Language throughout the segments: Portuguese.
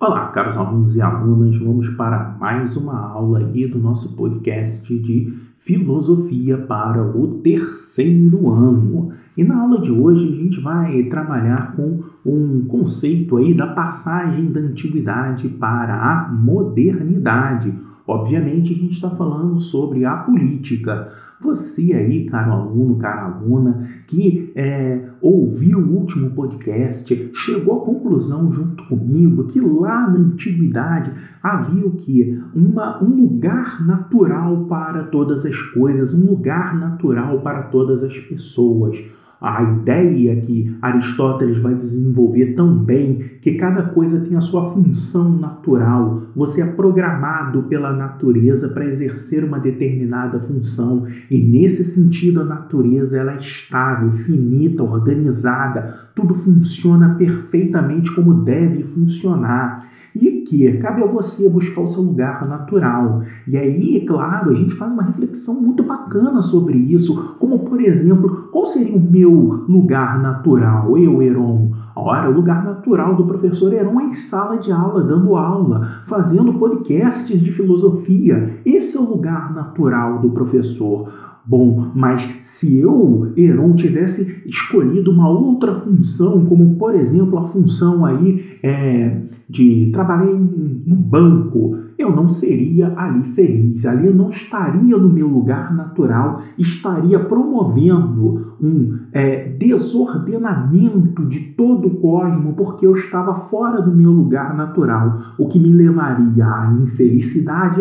Olá, caros alunos e alunas, vamos para mais uma aula aí do nosso podcast de filosofia para o terceiro ano. E na aula de hoje a gente vai trabalhar com um conceito aí da passagem da antiguidade para a modernidade. Obviamente a gente está falando sobre a política. Você aí, caro aluno, cara aluna, que é, ouviu o último podcast, chegou à conclusão junto comigo que lá na antiguidade havia o que? Uma, um lugar natural para todas as coisas, um lugar natural para todas as pessoas a ideia que Aristóteles vai desenvolver também, que cada coisa tem a sua função natural. Você é programado pela natureza para exercer uma determinada função. E nesse sentido a natureza ela é estável, finita, organizada, tudo funciona perfeitamente como deve funcionar e que cabe a você buscar o seu lugar natural. E aí, é claro, a gente faz uma reflexão muito bacana sobre isso, como por exemplo, qual seria o meu lugar natural, eu, Heron? Ora, o lugar natural do professor Heron é em sala de aula, dando aula, fazendo podcasts de filosofia. Esse é o lugar natural do professor. Bom, mas se eu, Heron, tivesse escolhido uma outra função, como por exemplo a função aí é, de trabalhar no banco, eu não seria ali feliz, ali eu não estaria no meu lugar natural, estaria promovendo um é, desordenamento de todo o cosmos, porque eu estava fora do meu lugar natural, o que me levaria à infelicidade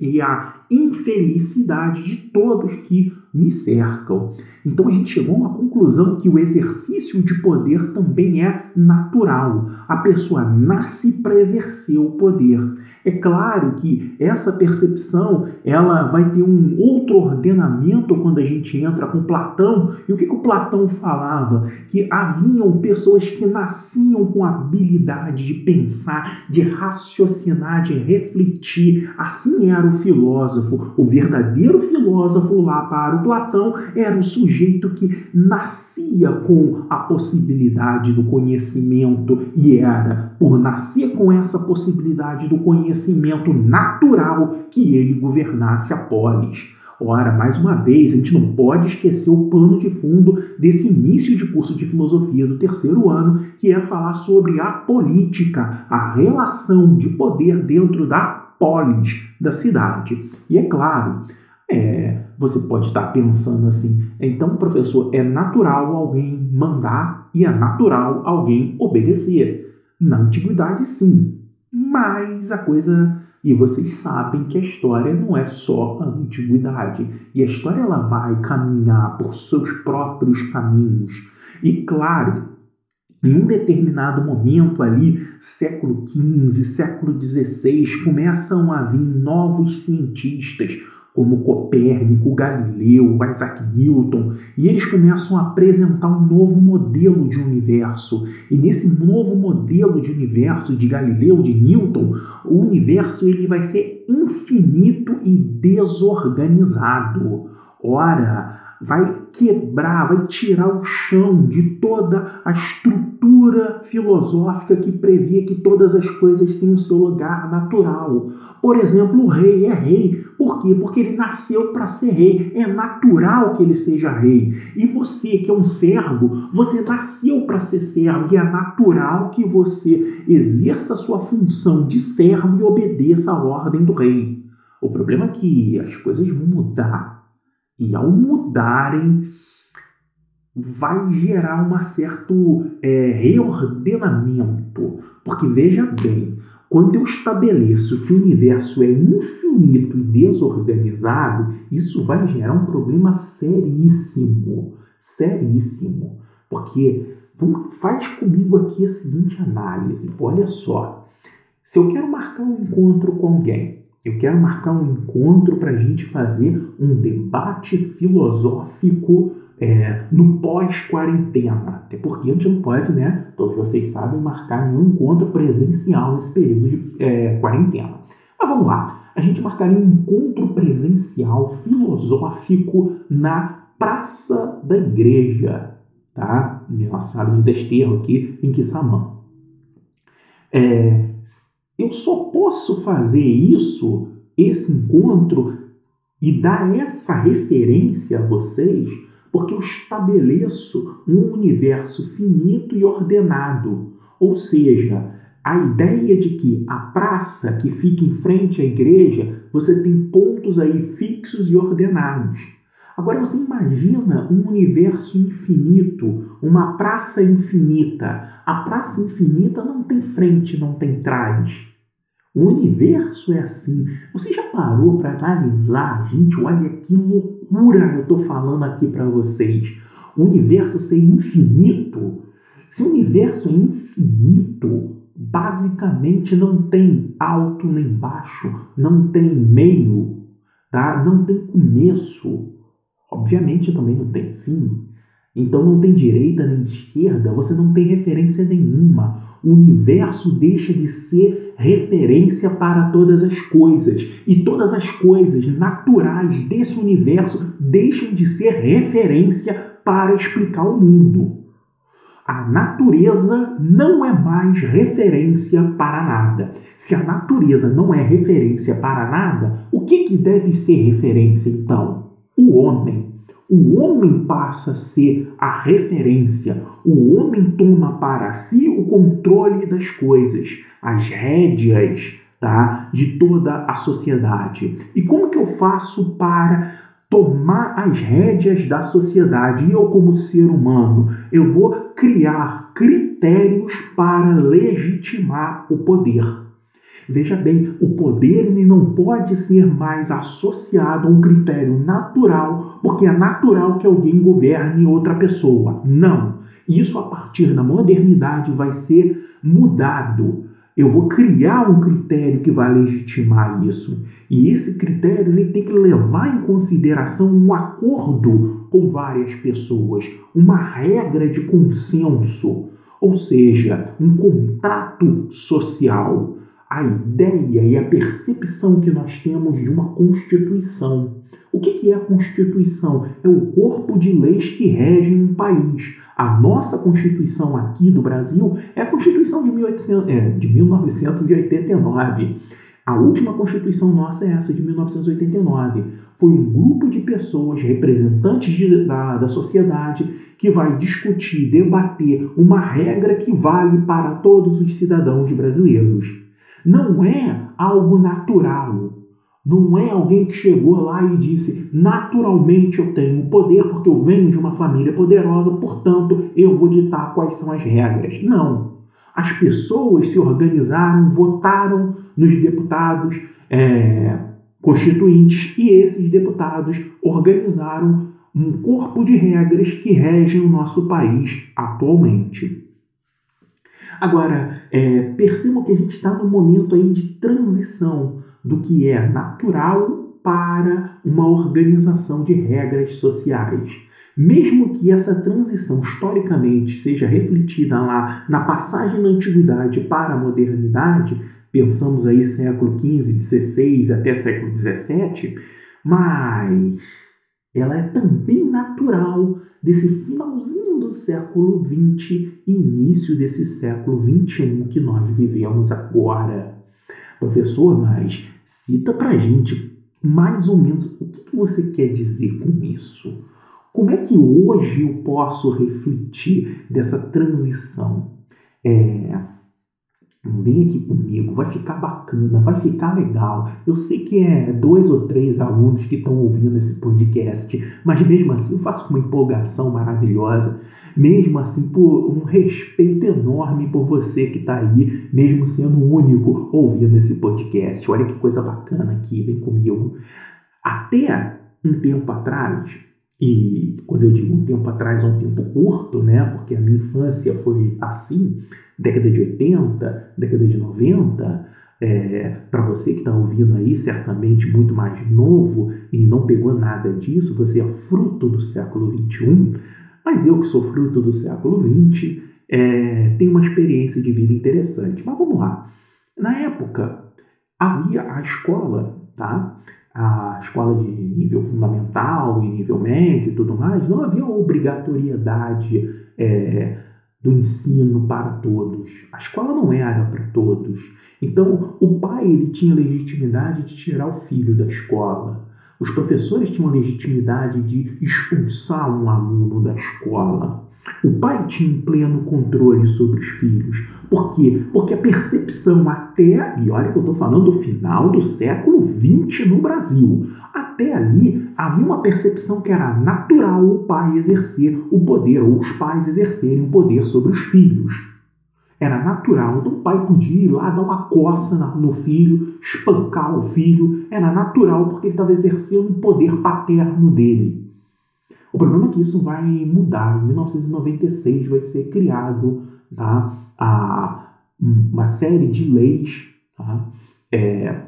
e à infelicidade de todos que me cercam. Então a gente chegou uma conclusão que o exercício de poder também é natural. A pessoa nasce para exercer o poder. É claro que essa percepção ela vai ter um outro ordenamento quando a gente entra com Platão. E o que, que o Platão falava? Que haviam pessoas que nasciam com habilidade de pensar, de raciocinar, de refletir. Assim era o filósofo. O verdadeiro filósofo lá para o Platão era o sujeito que nascia com a possibilidade do conhecimento e era por nascer com essa possibilidade do conhecimento natural que ele governasse a polis. Ora, mais uma vez, a gente não pode esquecer o pano de fundo desse início de curso de filosofia do terceiro ano, que é falar sobre a política, a relação de poder dentro da polis da cidade. E é claro, é, você pode estar pensando assim, então, professor, é natural alguém mandar e é natural alguém obedecer. Na antiguidade, sim, mas a coisa e vocês sabem que a história não é só a antiguidade. E a história ela vai caminhar por seus próprios caminhos. E claro, em um determinado momento ali, século XV, século XVI, começam a vir novos cientistas, como Copérnico, Galileu, Isaac Newton, e eles começam a apresentar um novo modelo de universo. E nesse novo modelo de universo de Galileu, de Newton, o universo ele vai ser infinito e desorganizado. Ora, vai quebrar, vai tirar o chão de toda a estrutura filosófica que previa que todas as coisas têm o seu lugar natural. Por exemplo, o rei é rei. Por quê? Porque ele nasceu para ser rei. É natural que ele seja rei. E você, que é um servo, você nasceu para ser servo e é natural que você exerça a sua função de servo e obedeça a ordem do rei. O problema é que as coisas vão mudar e ao mudarem, vai gerar um certo é, reordenamento. Porque veja bem, quando eu estabeleço que o universo é infinito e desorganizado, isso vai gerar um problema seríssimo. Seríssimo. Porque faz comigo aqui a seguinte análise: olha só. Se eu quero marcar um encontro com alguém, eu quero marcar um encontro para a gente fazer um debate filosófico é, no pós-quarentena. Até porque a gente não pode, né? Todos vocês sabem, marcar nenhum encontro presencial nesse período de é, quarentena. Mas vamos lá. A gente marcaria um encontro presencial filosófico na Praça da Igreja, tá? Nossa área de desterro aqui em Quissamã. É, eu só posso fazer isso, esse encontro, e dar essa referência a vocês, porque eu estabeleço um universo finito e ordenado. Ou seja, a ideia de que a praça que fica em frente à igreja, você tem pontos aí fixos e ordenados. Agora você imagina um universo infinito, uma praça infinita. A praça infinita não tem frente, não tem trás. O universo é assim. Você já parou para analisar, gente? Olha que loucura eu estou falando aqui para vocês. O universo ser infinito. Se o universo é infinito, basicamente não tem alto nem baixo, não tem meio, tá? Não tem começo. Obviamente também não tem fim. Então não tem direita nem esquerda, você não tem referência nenhuma. O universo deixa de ser referência para todas as coisas. E todas as coisas naturais desse universo deixam de ser referência para explicar o mundo. A natureza não é mais referência para nada. Se a natureza não é referência para nada, o que, que deve ser referência então? O homem. O homem passa a ser a referência. O homem toma para si o controle das coisas, as rédeas tá, de toda a sociedade. E como que eu faço para tomar as rédeas da sociedade? E eu, como ser humano, eu vou criar critérios para legitimar o poder. Veja bem, o poder ele não pode ser mais associado a um critério natural, porque é natural que alguém governe outra pessoa. Não. Isso a partir da modernidade vai ser mudado. Eu vou criar um critério que vai legitimar isso. E esse critério ele tem que levar em consideração um acordo com várias pessoas, uma regra de consenso, ou seja, um contrato social a ideia e a percepção que nós temos de uma Constituição. O que é a Constituição? É o corpo de leis que regem um país. A nossa Constituição aqui do Brasil é a Constituição de, 1800, é, de 1989. A última Constituição nossa é essa, de 1989. Foi um grupo de pessoas, representantes de, da, da sociedade, que vai discutir, debater uma regra que vale para todos os cidadãos brasileiros. Não é algo natural. Não é alguém que chegou lá e disse: naturalmente eu tenho poder porque eu venho de uma família poderosa, portanto eu vou ditar quais são as regras. Não. As pessoas se organizaram, votaram nos deputados é, constituintes e esses deputados organizaram um corpo de regras que regem o nosso país atualmente. Agora, é, percebam que a gente está num momento aí de transição do que é natural para uma organização de regras sociais. Mesmo que essa transição historicamente seja refletida lá na passagem da antiguidade para a modernidade, pensamos aí século XV, XVI até século XVII, mas ela é também natural desse finalzinho do século XX e início desse século XXI que nós vivemos agora. Professor, mas cita para gente mais ou menos o que você quer dizer com isso. Como é que hoje eu posso refletir dessa transição? É, Vem aqui comigo, vai ficar bacana, vai ficar legal. Eu sei que é dois ou três alunos que estão ouvindo esse podcast, mas mesmo assim eu faço uma empolgação maravilhosa, mesmo assim por um respeito enorme por você que está aí, mesmo sendo o único ouvindo esse podcast. Olha que coisa bacana aqui, vem comigo. Até um tempo atrás, e quando eu digo um tempo atrás, é um tempo curto, né? Porque a minha infância foi assim, década de 80, década de 90. É, para você que está ouvindo aí, certamente muito mais novo e não pegou nada disso, você é fruto do século 21, mas eu que sou fruto do século 20, é, tenho uma experiência de vida interessante. Mas vamos lá. Na época, havia a escola, tá? a escola de nível fundamental e nível médio e tudo mais, não havia obrigatoriedade é, do ensino para todos. A escola não era para todos. Então, o pai ele tinha legitimidade de tirar o filho da escola. Os professores tinham legitimidade de expulsar um aluno da escola. O pai tinha pleno controle sobre os filhos. Por quê? Porque a percepção até, e olha que eu estou falando do final do século XX no Brasil, até ali havia uma percepção que era natural o pai exercer o poder, ou os pais exercerem o poder sobre os filhos. Era natural. Então o pai podia ir lá dar uma coça no filho, espancar o filho. Era natural porque ele estava exercendo o poder paterno dele. O problema é que isso vai mudar. Em 1996 vai ser criado tá, a, uma série de leis tá, é,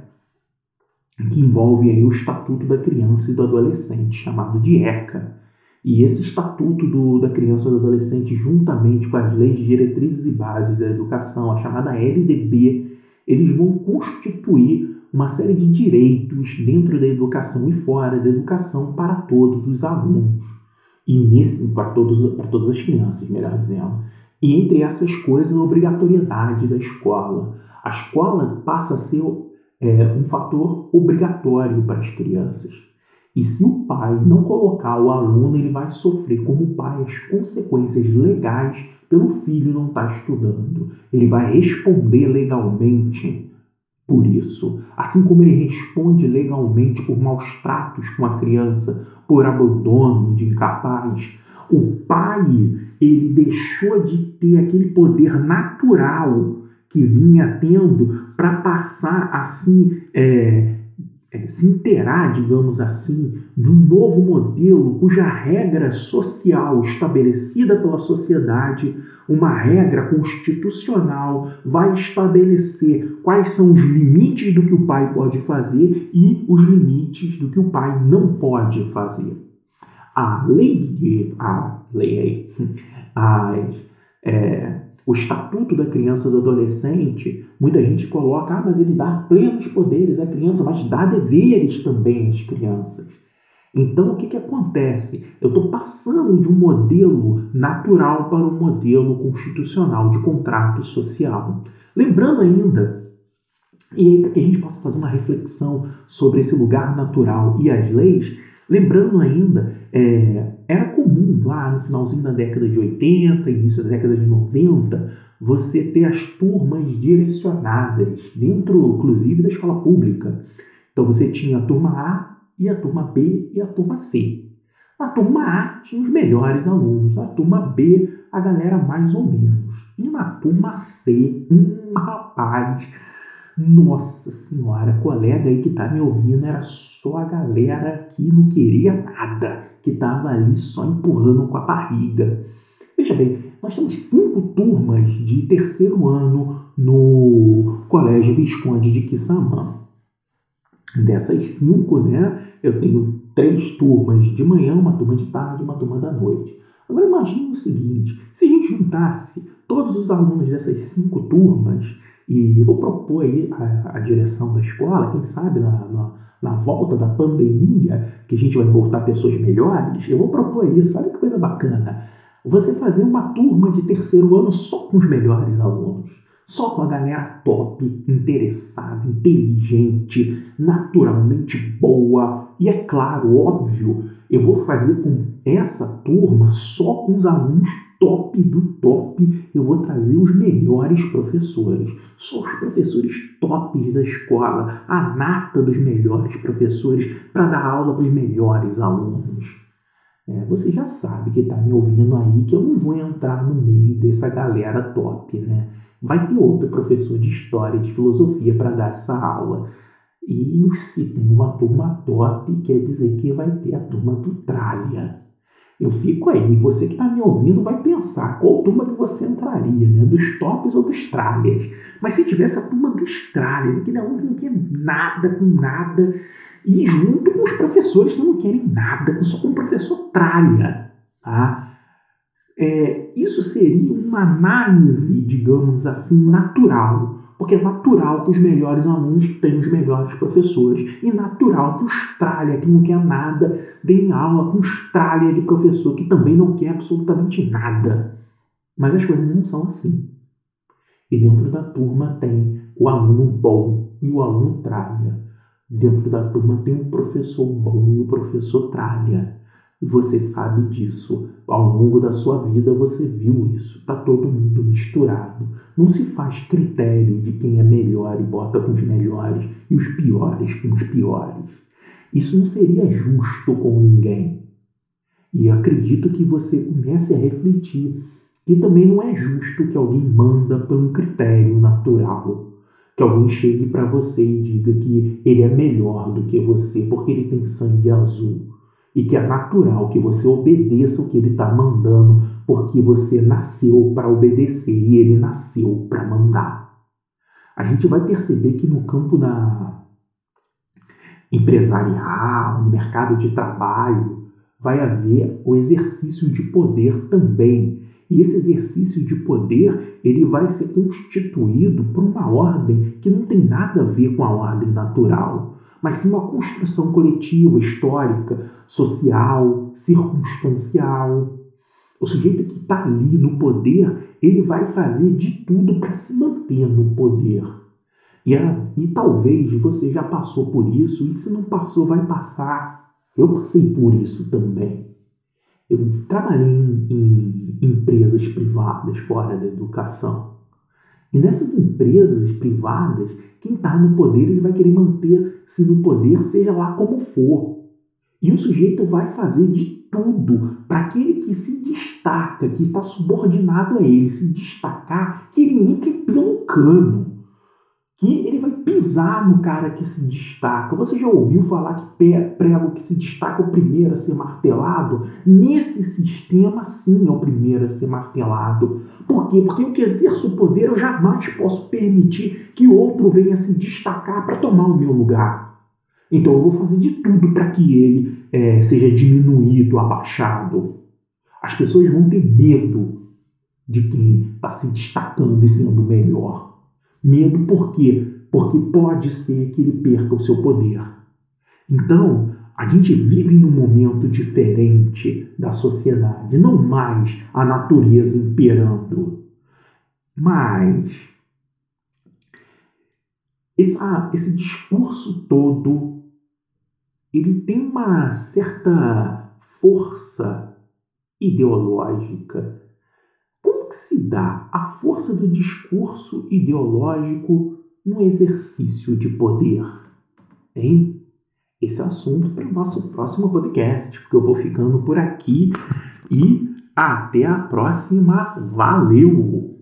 que envolvem aí o Estatuto da Criança e do Adolescente, chamado de ECA. E esse Estatuto do, da Criança e do Adolescente, juntamente com as leis de diretrizes e bases da educação, a chamada LDB, eles vão constituir uma série de direitos dentro da educação e fora da educação para todos os alunos. E nesse, para, todos, para todas as crianças, melhor dizendo. E entre essas coisas, a obrigatoriedade da escola. A escola passa a ser é, um fator obrigatório para as crianças. E se o pai não colocar o aluno, ele vai sofrer como pai as consequências legais pelo filho não estar tá estudando. Ele vai responder legalmente por isso. Assim como ele responde legalmente por maus tratos com a criança, por abandono de incapaz, o pai ele deixou de ter aquele poder natural que vinha tendo para passar assim é, é, se inteirar, digamos assim, de um novo modelo cuja regra social estabelecida pela sociedade, uma regra constitucional, vai estabelecer quais são os limites do que o pai pode fazer e os limites do que o pai não pode fazer. A lei, a lei, as, é, o Estatuto da Criança e do Adolescente, muita gente coloca, ah, mas ele dá plenos poderes à criança, mas dá deveres também às crianças. Então, o que, que acontece? Eu estou passando de um modelo natural para um modelo constitucional de contrato social. Lembrando ainda, e aí para que a gente possa fazer uma reflexão sobre esse lugar natural e as leis, lembrando ainda, é, comum lá no finalzinho da década de 80, início da década de 90, você ter as turmas direcionadas, dentro inclusive da escola pública. Então você tinha a turma A e a turma B e a turma C. Na turma A tinha os melhores alunos, na turma B a galera mais ou menos. E na turma C, um rapaz nossa senhora, colega aí que tá me ouvindo era só a galera que não queria nada, que tava ali só empurrando com a barriga. Veja bem, nós temos cinco turmas de terceiro ano no Colégio Visconde de Quissamã. Dessas cinco, né, eu tenho três turmas de manhã, uma turma de tarde uma turma da noite. Agora imagine o seguinte, se a gente juntasse todos os alunos dessas cinco turmas, e vou propor aí a, a direção da escola, quem sabe na, na, na, volta da pandemia, que a gente vai voltar pessoas melhores, eu vou propor isso, olha que coisa bacana. Você fazer uma turma de terceiro ano só com os melhores alunos, só com a galera top, interessada, inteligente, naturalmente boa, e é claro, óbvio, eu vou fazer com essa turma só com os alunos top do top, eu vou trazer os melhores professores. Só os professores tops da escola, a nata dos melhores professores, para dar aula para os melhores alunos. É, você já sabe que está me ouvindo aí que eu não vou entrar no meio dessa galera top, né? Vai ter outro professor de história, de filosofia para dar essa aula. E se tem uma turma top, quer dizer que vai ter a turma do tralha. Eu fico aí, você que está me ouvindo vai pensar qual turma que você entraria, né? Dos tops ou dos tralhas. Mas se tivesse a turma dos tralhas, que não, quer nada com nada, e junto com os professores que não querem nada, só com o professor tralha, tá? É, isso seria uma análise, digamos assim, natural porque é natural que os melhores alunos tenham os melhores professores. E natural que os tralha, que não quer nada, deem aula com os tralha de professor, que também não quer absolutamente nada. Mas as coisas não são assim. E dentro da turma tem o aluno bom e o aluno tralha. Dentro da turma tem um professor bom e o professor tralha. E você sabe disso. Ao longo da sua vida você viu isso. Está todo mundo misturado. Não se faz critério de quem é melhor e bota com os melhores e os piores com os piores. Isso não seria justo com ninguém. E acredito que você comece a refletir que também não é justo que alguém manda por um critério natural. Que alguém chegue para você e diga que ele é melhor do que você porque ele tem sangue azul e que é natural que você obedeça o que ele está mandando, porque você nasceu para obedecer e ele nasceu para mandar. A gente vai perceber que no campo da empresarial, no mercado de trabalho, vai haver o exercício de poder também. E esse exercício de poder, ele vai ser constituído por uma ordem que não tem nada a ver com a ordem natural mas sim uma construção coletiva, histórica, social, circunstancial. O sujeito que está ali no poder, ele vai fazer de tudo para se manter no poder. E, é, e talvez você já passou por isso, e se não passou, vai passar. Eu passei por isso também. Eu trabalhei em, em empresas privadas fora da educação. E nessas empresas privadas, quem está no poder ele vai querer manter-se no poder, seja lá como for. E o sujeito vai fazer de tudo para aquele que se destaca, que está subordinado a ele, se destacar, que ele entre pelo cano que ele vai pisar no cara que se destaca. Você já ouviu falar que prego que se destaca é o primeiro a ser martelado? Nesse sistema, sim, é o primeiro a ser martelado. Por quê? Porque eu que exerço o poder, eu jamais posso permitir que outro venha se destacar para tomar o meu lugar. Então eu vou fazer de tudo para que ele é, seja diminuído, abaixado. As pessoas vão ter medo de quem está se destacando e sendo melhor. Medo por quê? Porque pode ser que ele perca o seu poder. Então, a gente vive num momento diferente da sociedade, não mais a natureza imperando. Mas essa, esse discurso todo ele tem uma certa força ideológica que se dá a força do discurso ideológico no exercício de poder? Hein? Esse é assunto para o nosso próximo podcast, porque eu vou ficando por aqui e até a próxima. Valeu!